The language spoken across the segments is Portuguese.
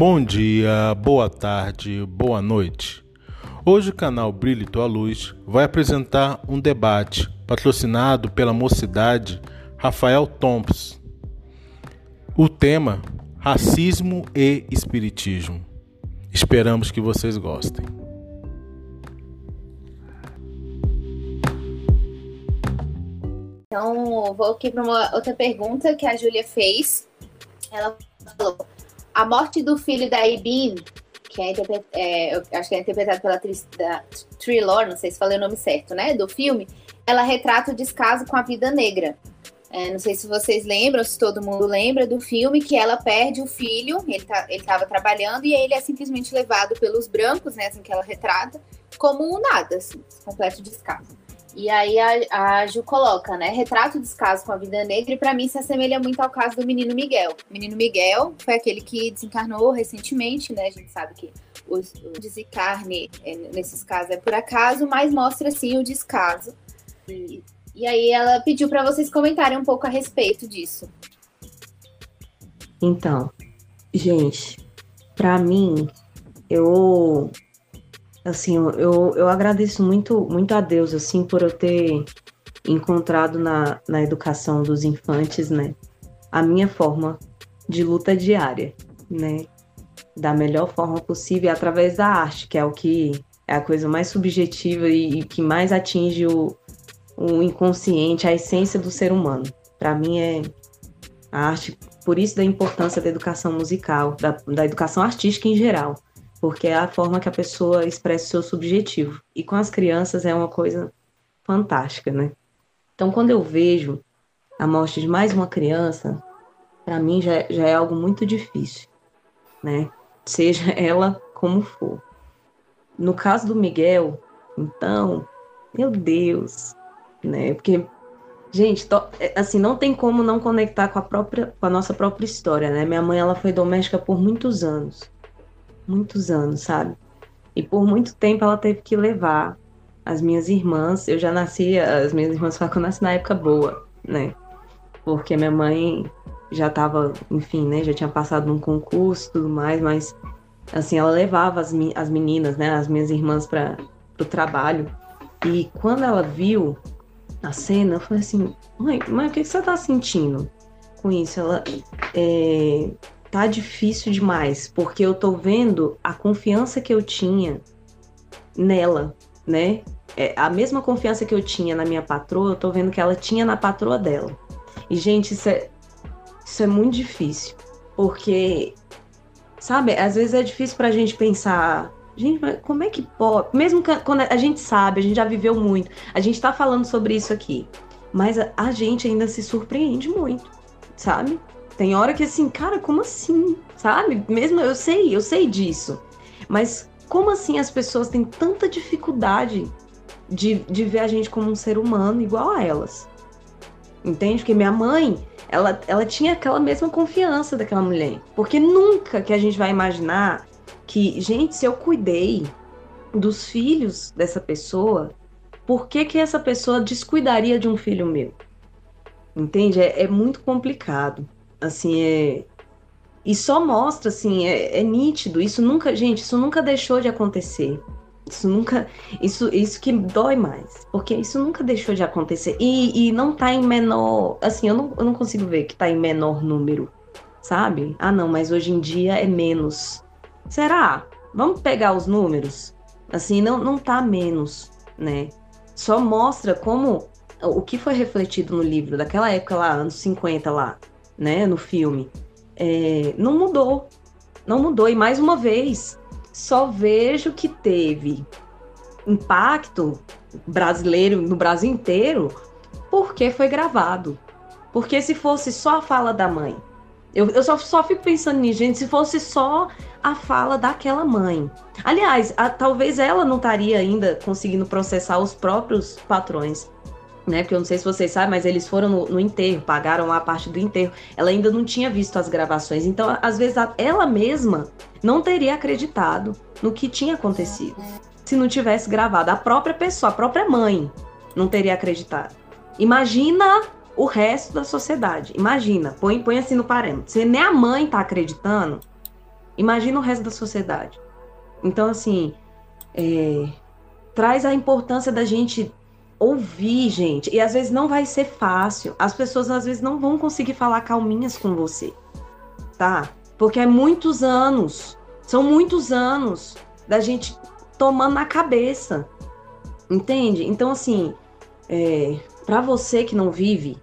Bom dia, boa tarde, boa noite. Hoje o canal Brilho Tua Luz vai apresentar um debate patrocinado pela mocidade Rafael Thompson. O tema: Racismo e Espiritismo. Esperamos que vocês gostem. Então, vou aqui para uma outra pergunta que a Júlia fez. Ela falou: a morte do filho da Ibin, que é, é acho que é interpretado pela atriz da Trilor, não sei se falei o nome certo, né? Do filme, ela retrata o descaso com a vida negra. É, não sei se vocês lembram, se todo mundo lembra do filme, que ela perde o filho, ele tá, estava trabalhando, e ele é simplesmente levado pelos brancos, né? Assim que ela retrata, como um nada, assim, completo descaso. E aí a, a Ju coloca, né? Retrato o descaso com a vida negra, e para mim se assemelha muito ao caso do menino Miguel. O menino Miguel foi aquele que desencarnou recentemente, né? A gente sabe que o, desencarne é, nesses casos é por acaso, mas mostra sim o descaso. E, e aí ela pediu para vocês comentarem um pouco a respeito disso. Então, gente, para mim, eu assim, eu, eu agradeço muito, muito a Deus, assim, por eu ter encontrado na, na educação dos infantes, né, a minha forma de luta diária, né, da melhor forma possível através da arte, que é o que é a coisa mais subjetiva e, e que mais atinge o, o inconsciente, a essência do ser humano. Para mim é a arte, por isso da importância da educação musical, da, da educação artística em geral porque é a forma que a pessoa expressa o seu subjetivo. E com as crianças é uma coisa fantástica, né? Então, quando eu vejo a morte de mais uma criança, para mim já, já é algo muito difícil, né? Seja ela como for. No caso do Miguel, então, meu Deus, né? Porque gente, to, é, assim, não tem como não conectar com a própria com a nossa própria história, né? Minha mãe ela foi doméstica por muitos anos muitos anos, sabe? E por muito tempo ela teve que levar as minhas irmãs. Eu já nasci, as minhas irmãs falam que eu nasci na época boa, né? Porque minha mãe já estava, enfim, né? Já tinha passado num concurso e tudo mais, mas assim, ela levava as, as meninas, né? As minhas irmãs para o trabalho. E quando ela viu a cena, eu falei assim: mãe, mãe, o que, que você tá sentindo com isso? Ela. É tá difícil demais, porque eu tô vendo a confiança que eu tinha nela, né? É, a mesma confiança que eu tinha na minha patroa, eu tô vendo que ela tinha na patroa dela. E, gente, isso é, isso é muito difícil, porque, sabe, às vezes é difícil pra gente pensar. Gente, mas como é que pode? Mesmo que, quando a gente sabe, a gente já viveu muito, a gente tá falando sobre isso aqui, mas a, a gente ainda se surpreende muito, sabe? Tem hora que assim, cara, como assim? Sabe? Mesmo eu sei, eu sei disso. Mas como assim as pessoas têm tanta dificuldade de, de ver a gente como um ser humano igual a elas? Entende? Porque minha mãe, ela, ela tinha aquela mesma confiança daquela mulher. Porque nunca que a gente vai imaginar que, gente, se eu cuidei dos filhos dessa pessoa, por que que essa pessoa descuidaria de um filho meu? Entende? É, é muito complicado assim, é... E só mostra, assim, é, é nítido. Isso nunca, gente, isso nunca deixou de acontecer. Isso nunca. Isso, isso que dói mais. Porque isso nunca deixou de acontecer. E, e não tá em menor. Assim, eu não, eu não consigo ver que tá em menor número. Sabe? Ah, não, mas hoje em dia é menos. Será? Vamos pegar os números? Assim, não, não tá menos, né? Só mostra como. O que foi refletido no livro daquela época lá, anos 50 lá, né, no filme, é, não mudou. Não mudou. E mais uma vez, só vejo que teve impacto brasileiro no Brasil inteiro porque foi gravado. Porque se fosse só a fala da mãe, eu, eu só, só fico pensando nisso, gente, se fosse só a fala daquela mãe. Aliás, a, talvez ela não estaria ainda conseguindo processar os próprios patrões né? Porque eu não sei se vocês sabem, mas eles foram no, no, enterro, pagaram a parte do enterro. Ela ainda não tinha visto as gravações. Então, às vezes, ela mesma não teria acreditado no que tinha acontecido. Se não tivesse gravado. A própria pessoa, a própria mãe, não teria acreditado. Imagina o resto da sociedade. Imagina, põe, põe assim no parâmetro. Se nem a mãe tá acreditando, Imagina o resto da sociedade. Então, assim, é, traz a importância da gente ouvir, gente. E às vezes não vai ser fácil. As pessoas às vezes não vão conseguir falar calminhas com você, tá? Porque é muitos anos, são muitos anos da gente tomando na cabeça, entende? Então, assim, é, para você que não vive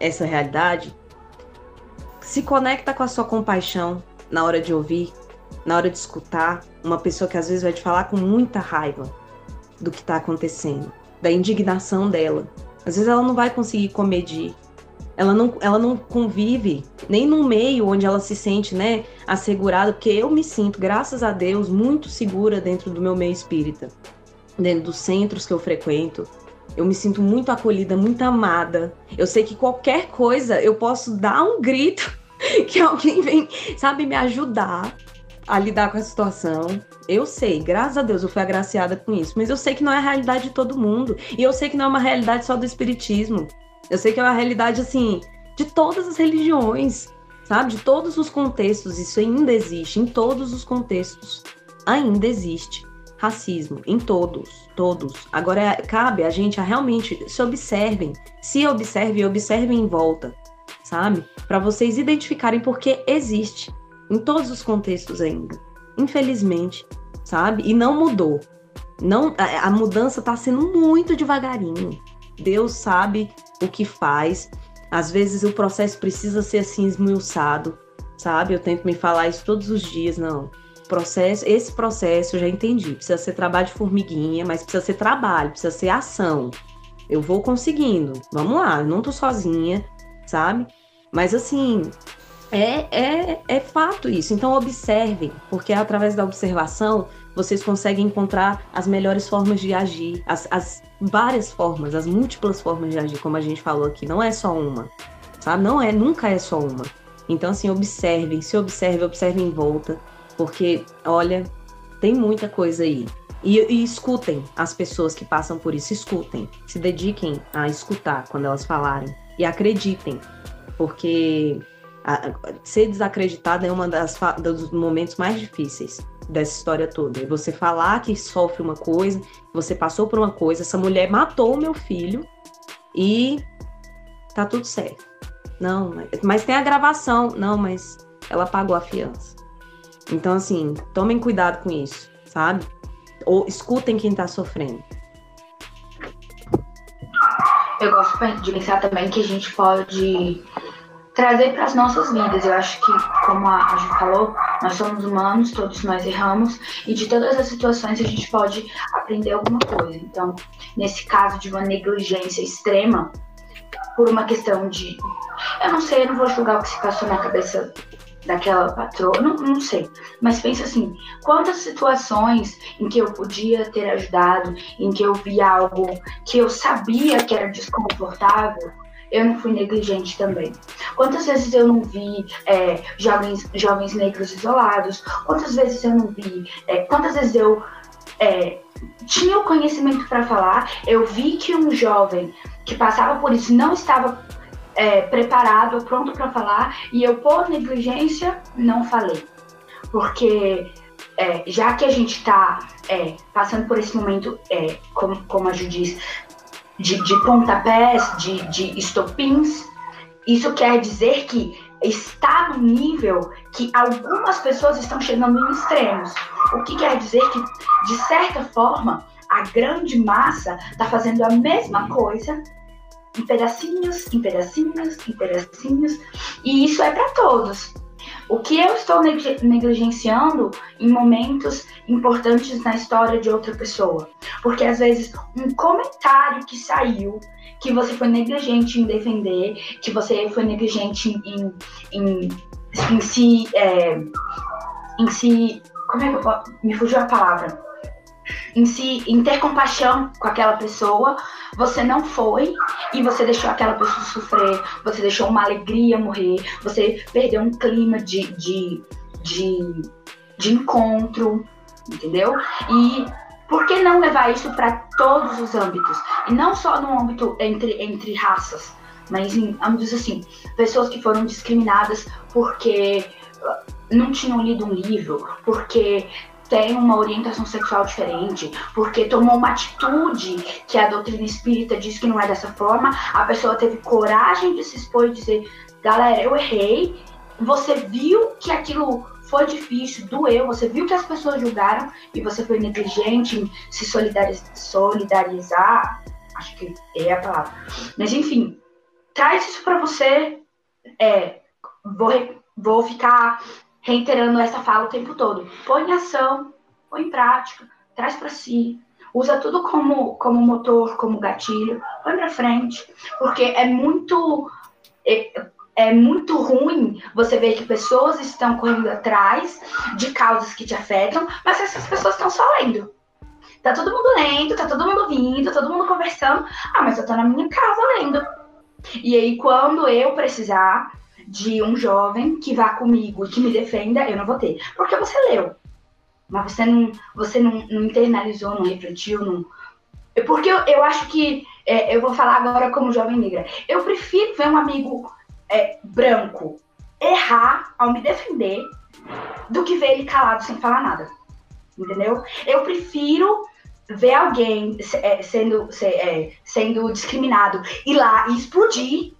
essa realidade, se conecta com a sua compaixão na hora de ouvir, na hora de escutar uma pessoa que às vezes vai te falar com muita raiva do que está acontecendo, da indignação dela. Às vezes ela não vai conseguir comedir. Ela não, ela não convive nem num meio onde ela se sente, né, assegurada, porque eu me sinto, graças a Deus, muito segura dentro do meu meio espírita, dentro dos centros que eu frequento. Eu me sinto muito acolhida, muito amada. Eu sei que qualquer coisa eu posso dar um grito que alguém vem, sabe, me ajudar a lidar com a situação. Eu sei, graças a Deus eu fui agraciada com isso, mas eu sei que não é a realidade de todo mundo. E eu sei que não é uma realidade só do espiritismo. Eu sei que é uma realidade assim de todas as religiões, sabe? De todos os contextos, isso ainda existe em todos os contextos. Ainda existe racismo em todos, todos. Agora cabe a gente a realmente se observem, se observem e observem em volta, sabe? Para vocês identificarem porque existe em todos os contextos ainda. Infelizmente, sabe? E não mudou. Não, a, a mudança está sendo muito devagarinho. Deus sabe o que faz. Às vezes o processo precisa ser assim esmiuçado, sabe? Eu tento me falar isso todos os dias, não. Processo, esse processo eu já entendi. Precisa ser trabalho de formiguinha, mas precisa ser trabalho, precisa ser ação. Eu vou conseguindo. Vamos lá, eu não tô sozinha, sabe? Mas assim, é, é, é fato isso. Então observem, porque através da observação vocês conseguem encontrar as melhores formas de agir, as, as várias formas, as múltiplas formas de agir, como a gente falou aqui. Não é só uma, sabe? Não é, nunca é só uma. Então assim, observem, se observem, observem em volta, porque olha, tem muita coisa aí. E, e, escutem as pessoas que passam por isso, escutem, se dediquem a escutar quando elas falarem e acreditem, porque a, ser desacreditada é um dos momentos mais difíceis dessa história toda. É você falar que sofre uma coisa, você passou por uma coisa, essa mulher matou o meu filho e tá tudo certo. Não, mas, mas tem a gravação. Não, mas ela pagou a fiança. Então, assim, tomem cuidado com isso, sabe? Ou escutem quem tá sofrendo. Eu gosto de pensar também que a gente pode trazer para as nossas vidas. Eu acho que, como a, Ju falou, nós somos humanos, todos nós erramos, e de todas as situações a gente pode aprender alguma coisa. Então, nesse caso de uma negligência extrema, por uma questão de. Eu não sei, eu não vou julgar o que se passou na cabeça daquela patroa, não, não sei. Mas pensa assim, quantas situações em que eu podia ter ajudado, em que eu vi algo que eu sabia que era desconfortável, eu não fui negligente também. Quantas vezes eu não vi é, jovens, jovens negros isolados? Quantas vezes eu não vi? É, quantas vezes eu é, tinha o conhecimento para falar? Eu vi que um jovem que passava por isso não estava é, preparado ou pronto para falar e eu, por negligência, não falei. Porque é, já que a gente está é, passando por esse momento, é, como, como a Ju diz, de, de pontapés, de, de estopins, isso quer dizer que está no nível que algumas pessoas estão chegando em extremos. O que quer dizer que, de certa forma, a grande massa está fazendo a mesma coisa em pedacinhos, em pedacinhos, em pedacinhos, e isso é para todos. O que eu estou negligenciando em momentos importantes na história de outra pessoa? Porque às vezes um comentário que saiu, que você foi negligente em defender, que você foi negligente em, em, em se. É, em se. Como é que eu. Me fugiu a palavra em si, em ter compaixão com aquela pessoa, você não foi e você deixou aquela pessoa sofrer, você deixou uma alegria morrer, você perdeu um clima de, de, de, de encontro, entendeu? E por que não levar isso para todos os âmbitos? E não só no âmbito entre, entre raças, mas em âmbitos assim, pessoas que foram discriminadas porque não tinham lido um livro, porque tem uma orientação sexual diferente, porque tomou uma atitude que a doutrina espírita diz que não é dessa forma, a pessoa teve coragem de se expor e dizer: galera, eu errei. Você viu que aquilo foi difícil, doeu, você viu que as pessoas julgaram e você foi negligente em se solidarizar. Acho que é a palavra. Mas enfim, traz isso para você. É, vou, vou ficar reiterando essa fala o tempo todo. Põe em ação, põe em prática, traz para si. Usa tudo como, como motor, como gatilho, põe para frente, porque é muito é, é muito ruim você ver que pessoas estão correndo atrás de causas que te afetam, mas essas pessoas estão só lendo. Tá todo mundo lendo, tá todo mundo vindo, todo mundo conversando. Ah, mas eu tô na minha casa lendo. E aí, quando eu precisar, de um jovem que vá comigo e que me defenda, eu não vou ter. Porque você leu. Mas você não, você não, não internalizou, não refletiu, não. Porque eu, eu acho que. É, eu vou falar agora como jovem negra. Eu prefiro ver um amigo é, branco errar ao me defender do que ver ele calado sem falar nada. Entendeu? Eu prefiro ver alguém é, sendo, é, sendo discriminado ir lá e explodir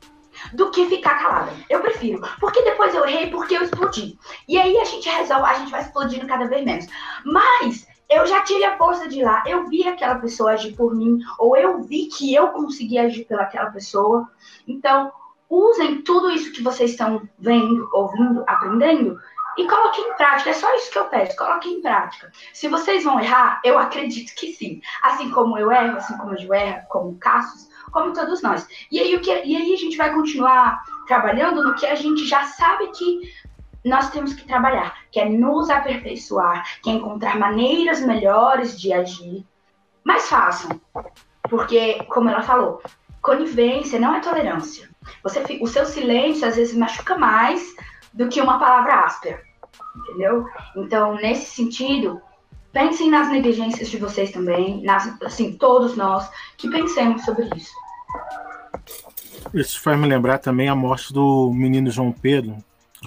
do que ficar calada. Eu prefiro. Porque depois eu errei porque eu explodi. E aí a gente resolve, a gente vai explodindo cada vez menos. Mas eu já tive a força de ir lá, eu vi aquela pessoa agir por mim, ou eu vi que eu consegui agir pelaquela pessoa. Então, usem tudo isso que vocês estão vendo, ouvindo, aprendendo e coloquem em prática. É só isso que eu peço, coloquem em prática. Se vocês vão errar, eu acredito que sim. Assim como eu erro, assim como eu erro, como o Cassius, como todos nós. E aí, o que, e aí a gente vai continuar trabalhando no que a gente já sabe que nós temos que trabalhar, que é nos aperfeiçoar, que é encontrar maneiras melhores de agir. Mas façam, porque, como ela falou, conivência não é tolerância. Você, o seu silêncio às vezes machuca mais do que uma palavra áspera, entendeu? Então, nesse sentido, pensem nas negligências de vocês também, nas, assim, todos nós, que pensemos sobre isso. Isso faz me lembrar também a morte do menino João Pedro,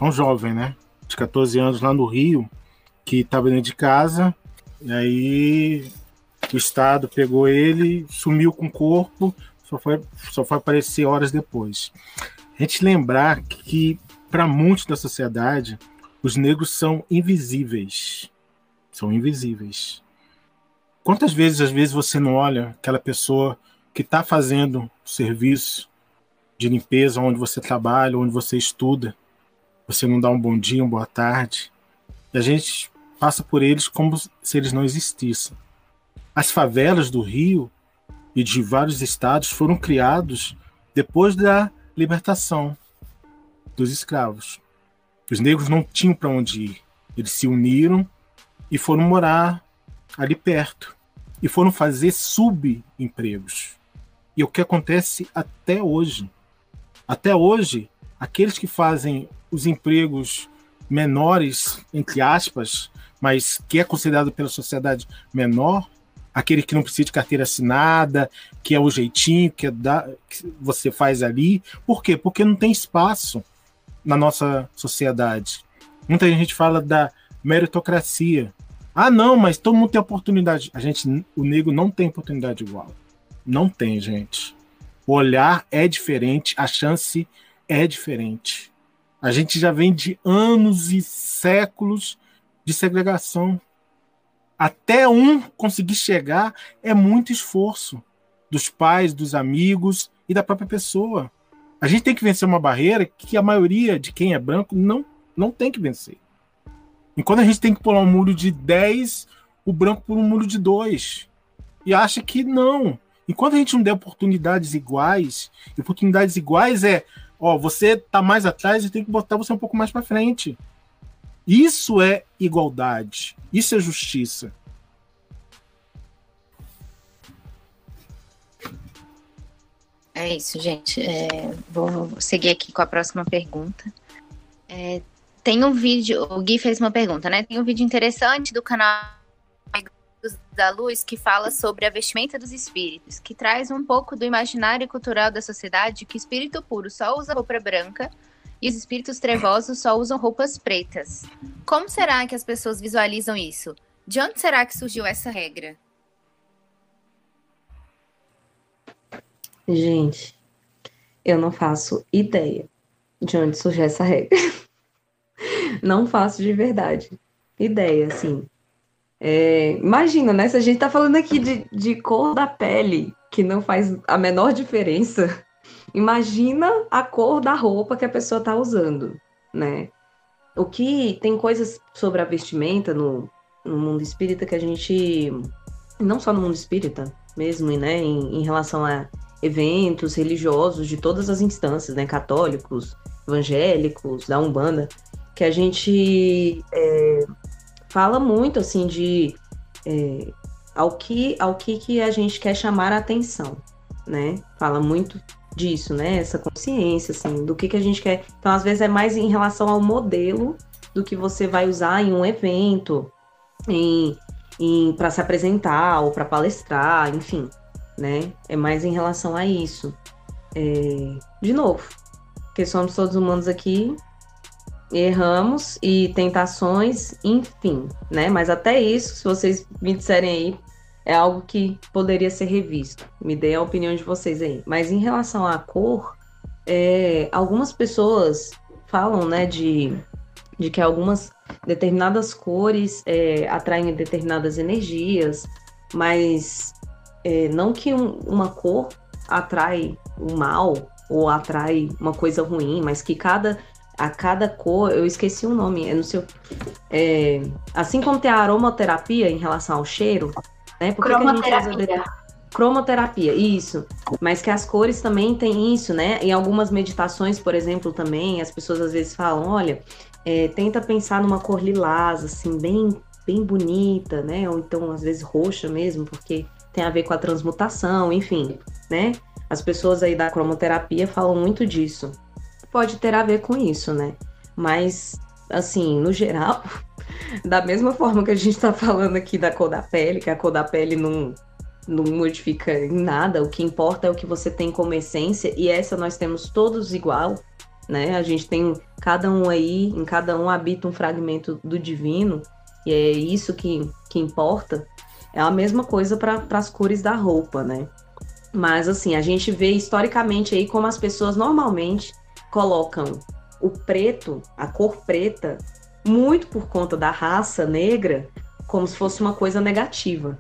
um jovem, né? De 14 anos lá no Rio, que estava dentro de casa, e aí o Estado pegou ele, sumiu com o corpo, só foi, só foi aparecer horas depois. A gente lembrar que, para muitos da sociedade, os negros são invisíveis. São invisíveis. Quantas vezes, às vezes, você não olha aquela pessoa que está fazendo serviço de limpeza onde você trabalha, onde você estuda, você não dá um bom dia, uma boa tarde, e a gente passa por eles como se eles não existissem. As favelas do Rio e de vários estados foram criados depois da libertação dos escravos. Os negros não tinham para onde ir. Eles se uniram e foram morar ali perto e foram fazer subempregos. E é o que acontece até hoje. Até hoje, aqueles que fazem os empregos menores, entre aspas, mas que é considerado pela sociedade menor, aquele que não precisa de carteira assinada, que é o jeitinho que, é da, que você faz ali. Por quê? Porque não tem espaço na nossa sociedade. Muita gente fala da meritocracia. Ah, não, mas todo mundo tem oportunidade. A gente, o negro não tem oportunidade igual. Não tem, gente. O olhar é diferente, a chance é diferente. A gente já vem de anos e séculos de segregação. Até um conseguir chegar é muito esforço dos pais, dos amigos e da própria pessoa. A gente tem que vencer uma barreira que a maioria de quem é branco não, não tem que vencer. Enquanto a gente tem que pular um muro de 10, o branco pula um muro de 2. E acha que não. Enquanto a gente não der oportunidades iguais, oportunidades iguais é, ó, você tá mais atrás e tem que botar você um pouco mais para frente. Isso é igualdade. Isso é justiça. É isso, gente. É, vou seguir aqui com a próxima pergunta. É, tem um vídeo, o Gui fez uma pergunta, né? Tem um vídeo interessante do canal da Luz que fala sobre a vestimenta dos espíritos, que traz um pouco do imaginário cultural da sociedade que espírito puro só usa roupa branca e os espíritos trevosos só usam roupas pretas. Como será que as pessoas visualizam isso? De onde será que surgiu essa regra? Gente, eu não faço ideia de onde surgiu essa regra. não faço de verdade. Ideia, assim. É, imagina, né? Se a gente tá falando aqui de, de cor da pele, que não faz a menor diferença, imagina a cor da roupa que a pessoa tá usando, né? O que tem coisas sobre a vestimenta no, no mundo espírita que a gente. Não só no mundo espírita mesmo, né? Em, em relação a eventos religiosos de todas as instâncias, né? Católicos, evangélicos, da Umbanda, que a gente é, fala muito assim de é, ao que ao que, que a gente quer chamar a atenção, né? Fala muito disso, né? Essa consciência assim do que que a gente quer. Então às vezes é mais em relação ao modelo do que você vai usar em um evento, em, em para se apresentar ou para palestrar, enfim, né? É mais em relação a isso. É, de novo, porque somos todos humanos aqui erramos e tentações, enfim, né? Mas até isso, se vocês me disserem aí, é algo que poderia ser revisto. Me dê a opinião de vocês aí. Mas em relação à cor, é, algumas pessoas falam, né, de, de que algumas determinadas cores é, atraem determinadas energias, mas é, não que um, uma cor atrai o mal ou atrai uma coisa ruim, mas que cada a cada cor, eu esqueci o nome, eu não sei. É, assim como tem a aromaterapia em relação ao cheiro, né? Por cromoterapia. Que cromoterapia, isso. Mas que as cores também têm isso, né? Em algumas meditações, por exemplo, também, as pessoas às vezes falam, olha, é, tenta pensar numa cor lilás, assim, bem, bem bonita, né? Ou então, às vezes, roxa mesmo, porque tem a ver com a transmutação, enfim, né? As pessoas aí da cromoterapia falam muito disso pode ter a ver com isso, né? Mas, assim, no geral, da mesma forma que a gente está falando aqui da cor da pele, que a cor da pele não, não modifica em nada, o que importa é o que você tem como essência, e essa nós temos todos igual, né? A gente tem cada um aí, em cada um habita um fragmento do divino, e é isso que, que importa. É a mesma coisa para as cores da roupa, né? Mas assim, a gente vê historicamente aí como as pessoas normalmente colocam o preto, a cor preta, muito por conta da raça negra, como se fosse uma coisa negativa,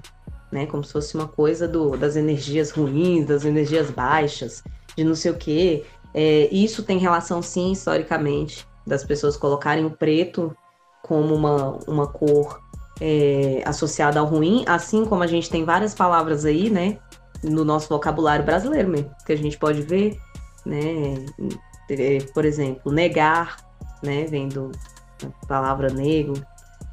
né? Como se fosse uma coisa do, das energias ruins, das energias baixas, de não sei o quê. É, isso tem relação, sim, historicamente, das pessoas colocarem o preto como uma, uma cor é, associada ao ruim, assim como a gente tem várias palavras aí, né? No nosso vocabulário brasileiro mesmo, que a gente pode ver, né? Por exemplo, negar, né, vem do palavra negro,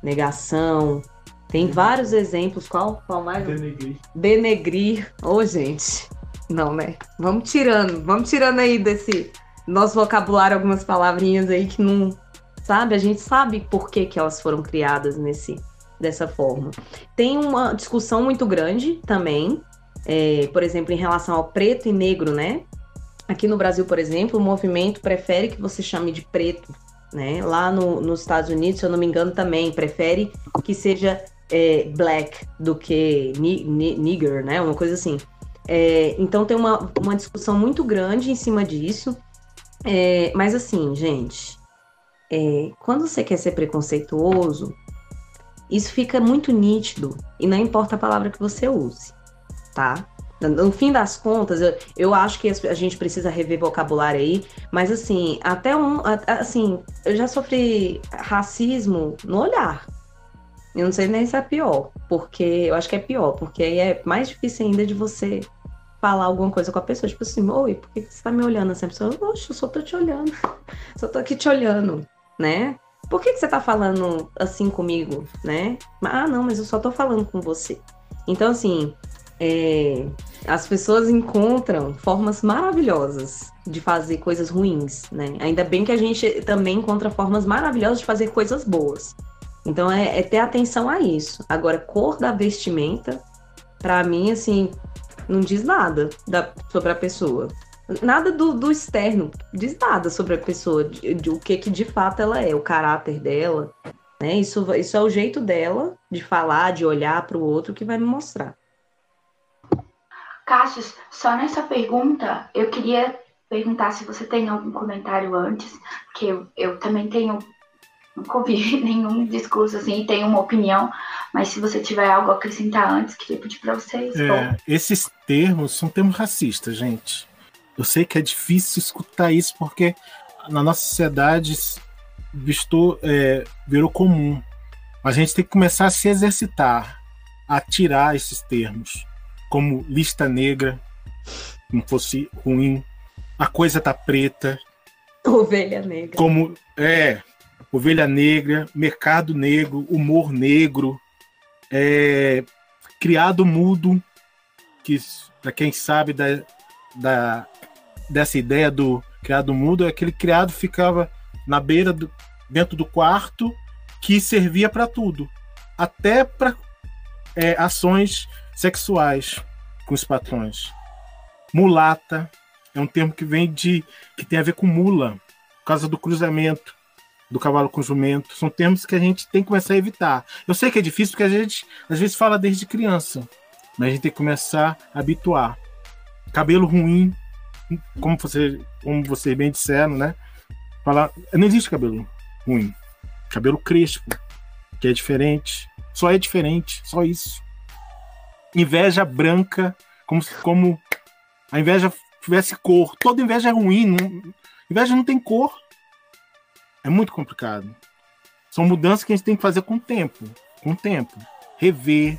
negação. Tem vários exemplos. Qual, qual mais? Denegrir. Denegrir. Ô, oh, gente. Não, né? Vamos tirando. Vamos tirando aí desse nosso vocabulário algumas palavrinhas aí que não. Sabe? A gente sabe por que, que elas foram criadas nesse, dessa forma. Tem uma discussão muito grande também, é, por exemplo, em relação ao preto e negro, né? Aqui no Brasil, por exemplo, o movimento prefere que você chame de preto, né? Lá no, nos Estados Unidos, se eu não me engano, também prefere que seja é, black do que ni, ni, nigger, né? Uma coisa assim. É, então tem uma, uma discussão muito grande em cima disso. É, mas assim, gente, é, quando você quer ser preconceituoso, isso fica muito nítido e não importa a palavra que você use, tá? No fim das contas, eu, eu acho que a gente precisa rever vocabulário aí, mas assim, até um. Assim, eu já sofri racismo no olhar. Eu não sei nem se é pior, porque eu acho que é pior, porque aí é mais difícil ainda de você falar alguma coisa com a pessoa, tipo assim, oi, por que você tá me olhando assim? A pessoa, oxe, eu só tô te olhando, só tô aqui te olhando, né? Por que, que você tá falando assim comigo, né? Ah, não, mas eu só tô falando com você. Então, assim, é, as pessoas encontram formas maravilhosas de fazer coisas ruins, né? Ainda bem que a gente também encontra formas maravilhosas de fazer coisas boas. Então é, é ter atenção a isso. Agora, cor da vestimenta, para mim, assim, não diz nada da, sobre a pessoa. Nada do, do externo, diz nada sobre a pessoa, de, de, o que, que de fato ela é, o caráter dela. Né? Isso, isso é o jeito dela de falar, de olhar para o outro que vai me mostrar. Cassius, só nessa pergunta, eu queria perguntar se você tem algum comentário antes, que eu, eu também tenho, nunca ouvi nenhum discurso assim, e tenho uma opinião, mas se você tiver algo a acrescentar antes, queria pedir para vocês. É, esses termos são termos racistas, gente. Eu sei que é difícil escutar isso porque na nossa sociedade visto, é, virou comum. Mas a gente tem que começar a se exercitar, a tirar esses termos, como lista negra, como fosse ruim, a coisa tá preta. Ovelha negra. Como é, ovelha negra, mercado negro, humor negro, é, criado mudo, que para quem sabe da, da, dessa ideia do criado mudo, é aquele criado ficava na beira do, dentro do quarto que servia para tudo, até para é, ações sexuais com os patrões. Mulata é um termo que vem de que tem a ver com mula, por causa do cruzamento do cavalo com jumento. São termos que a gente tem que começar a evitar. Eu sei que é difícil porque a gente às vezes fala desde criança, mas a gente tem que começar a habituar. Cabelo ruim, como você, como vocês bem disseram, né? Falar, não existe cabelo ruim. Cabelo crespo, que é diferente. Só é diferente, só isso. Inveja branca, como, como a inveja tivesse cor. Toda inveja é ruim. Não, inveja não tem cor. É muito complicado. São mudanças que a gente tem que fazer com o tempo. Com o tempo. Rever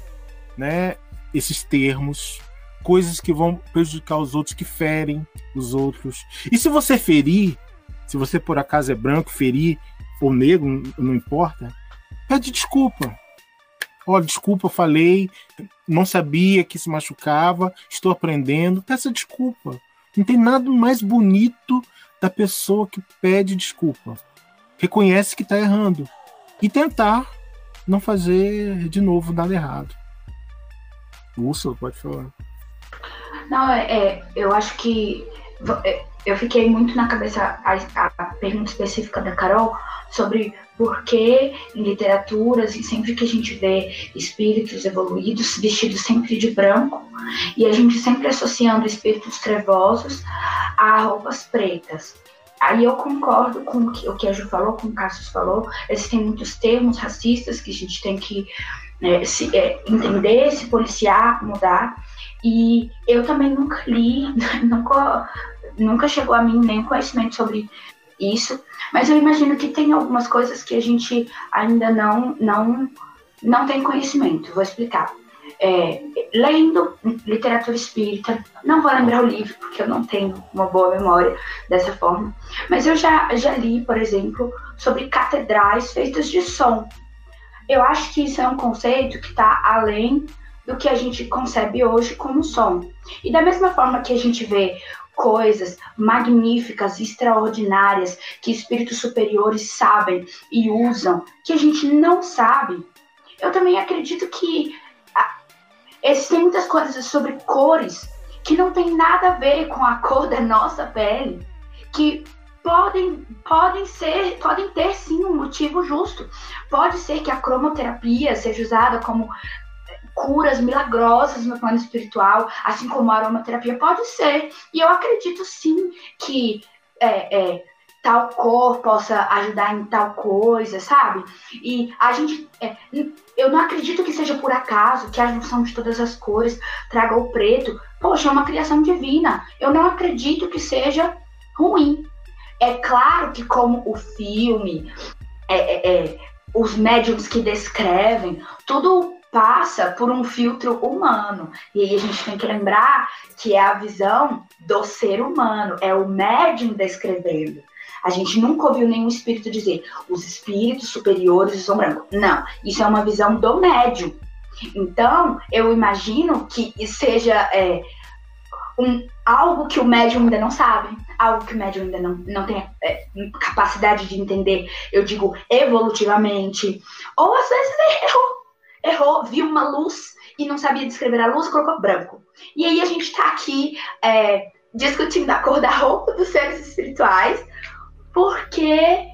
né, esses termos, coisas que vão prejudicar os outros, que ferem os outros. E se você ferir, se você por acaso é branco, ferir ou negro, não importa, pede desculpa. Olha, desculpa, eu falei, não sabia que se machucava, estou aprendendo. Peça desculpa. Não tem nada mais bonito da pessoa que pede desculpa. Reconhece que está errando. E tentar não fazer de novo nada errado. Úrsula, pode falar. Não, é, é eu acho que é, eu fiquei muito na cabeça a, a, pergunta específica da Carol sobre por que em literaturas e sempre que a gente vê espíritos evoluídos vestidos sempre de branco e a gente sempre associando espíritos trevosos a roupas pretas. Aí eu concordo com o que, a Ju falou, com o Cassius falou, existem muitos termos racistas que a gente tem que é, se, é, entender, se policiar, mudar. E eu também nunca li, nunca, nunca chegou a mim nem conhecimento sobre isso, mas eu imagino que tem algumas coisas que a gente ainda não, não, não tem conhecimento. Vou explicar. É, lendo literatura espírita, não vou lembrar o livro, porque eu não tenho uma boa memória dessa forma, mas eu já, já li, por exemplo, sobre catedrais feitas de som. Eu acho que isso é um conceito que está além do que a gente concebe hoje como som. E da mesma forma que a gente vê coisas magníficas, extraordinárias, que espíritos superiores sabem e usam, que a gente não sabe, eu também acredito que existem muitas coisas sobre cores que não tem nada a ver com a cor da nossa pele, que podem, podem ser, podem ter sim um motivo justo. Pode ser que a cromoterapia seja usada como curas milagrosas no plano espiritual, assim como a aromaterapia pode ser. E eu acredito sim que é, é, tal cor possa ajudar em tal coisa, sabe? E a gente. É, eu não acredito que seja por acaso que a junção de todas as cores traga o preto. Poxa, é uma criação divina. Eu não acredito que seja ruim. É claro que, como o filme, é, é, é os médiums que descrevem, tudo passa por um filtro humano. E aí a gente tem que lembrar que é a visão do ser humano, é o médium descrevendo. A gente nunca ouviu nenhum espírito dizer os espíritos superiores são brancos. Não, isso é uma visão do médium. Então, eu imagino que seja é, um, algo que o médium ainda não sabe, algo que o médium ainda não, não tem é, capacidade de entender, eu digo evolutivamente, ou às vezes errou errou, viu uma luz e não sabia descrever a luz, colocou branco. E aí a gente está aqui é, discutindo a cor da roupa dos seres espirituais, porque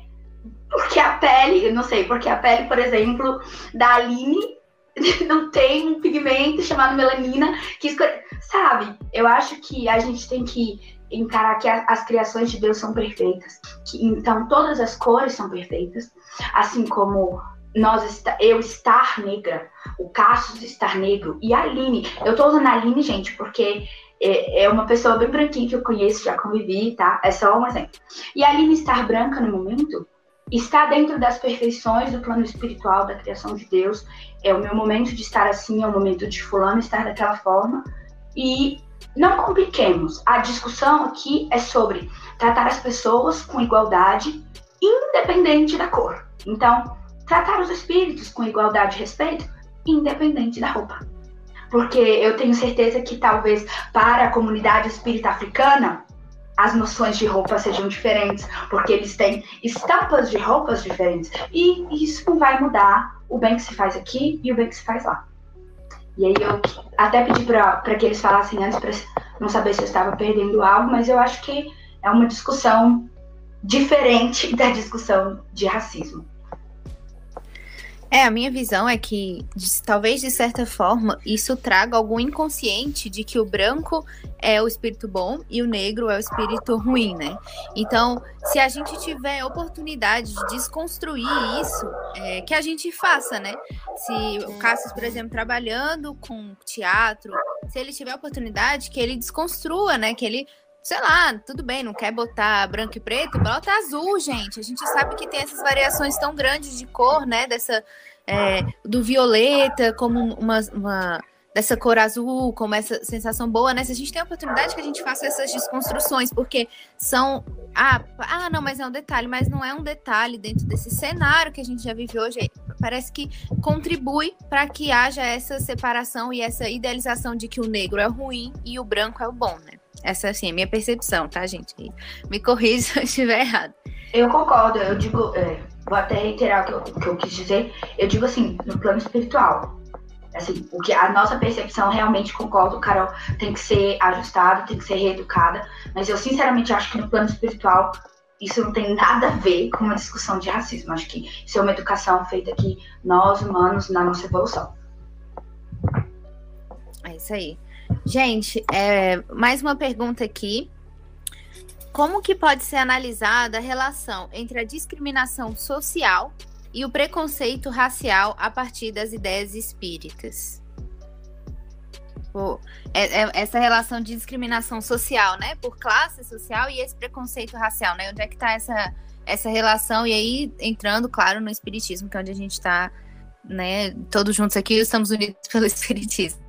porque a pele, eu não sei, porque a pele, por exemplo, da Aline não tem um pigmento chamado melanina que. Sabe? Eu acho que a gente tem que encarar que as criações de Deus são perfeitas. Que, então, todas as cores são perfeitas. Assim como nós eu estar negra, o Cassius estar negro e a Aline. Eu tô usando a Aline, gente, porque é, é uma pessoa bem branquinha que eu conheço, já convivi, tá? É só um exemplo. E a Aline estar branca no momento está dentro das perfeições do plano espiritual da criação de Deus. É o meu momento de estar assim, é o momento de fulano estar daquela forma. E não compliquemos. A discussão aqui é sobre tratar as pessoas com igualdade, independente da cor. Então, tratar os espíritos com igualdade e respeito, independente da roupa. Porque eu tenho certeza que talvez para a comunidade espírita africana, as noções de roupa sejam diferentes, porque eles têm estampas de roupas diferentes. E isso não vai mudar o bem que se faz aqui e o bem que se faz lá. E aí eu até pedi para que eles falassem antes para não saber se eu estava perdendo algo, mas eu acho que é uma discussão diferente da discussão de racismo. É, a minha visão é que, de, talvez de certa forma, isso traga algum inconsciente de que o branco é o espírito bom e o negro é o espírito ruim, né? Então, se a gente tiver oportunidade de desconstruir isso, é, que a gente faça, né? Se o Cassius, por exemplo, trabalhando com teatro, se ele tiver oportunidade, que ele desconstrua, né? Que ele sei lá, tudo bem, não quer botar branco e preto, bota azul, gente. A gente sabe que tem essas variações tão grandes de cor, né? Dessa é, do violeta, como uma, uma dessa cor azul, como essa sensação boa, né? Se a gente tem a oportunidade que a gente faça essas desconstruções, porque são. Ah, ah, não, mas é um detalhe, mas não é um detalhe dentro desse cenário que a gente já vive hoje. Parece que contribui para que haja essa separação e essa idealização de que o negro é ruim e o branco é o bom, né? Essa assim, é a minha percepção, tá, gente? Me corrija se eu estiver errado. Eu concordo, eu digo, é, vou até reiterar o que, eu, o que eu quis dizer. Eu digo assim, no plano espiritual. Assim, o que a nossa percepção realmente concordo, Carol, tem que ser ajustada, tem que ser reeducada. Mas eu sinceramente acho que no plano espiritual isso não tem nada a ver com uma discussão de racismo. Acho que isso é uma educação feita aqui, nós humanos, na nossa evolução. É isso aí. Gente, é, mais uma pergunta aqui. Como que pode ser analisada a relação entre a discriminação social e o preconceito racial a partir das ideias espíritas? É, é, essa relação de discriminação social, né? Por classe social e esse preconceito racial, né? Onde é que está essa, essa relação? E aí, entrando, claro, no espiritismo, que é onde a gente está, né? Todos juntos aqui, estamos unidos pelo espiritismo.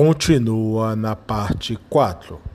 Continua na parte 4.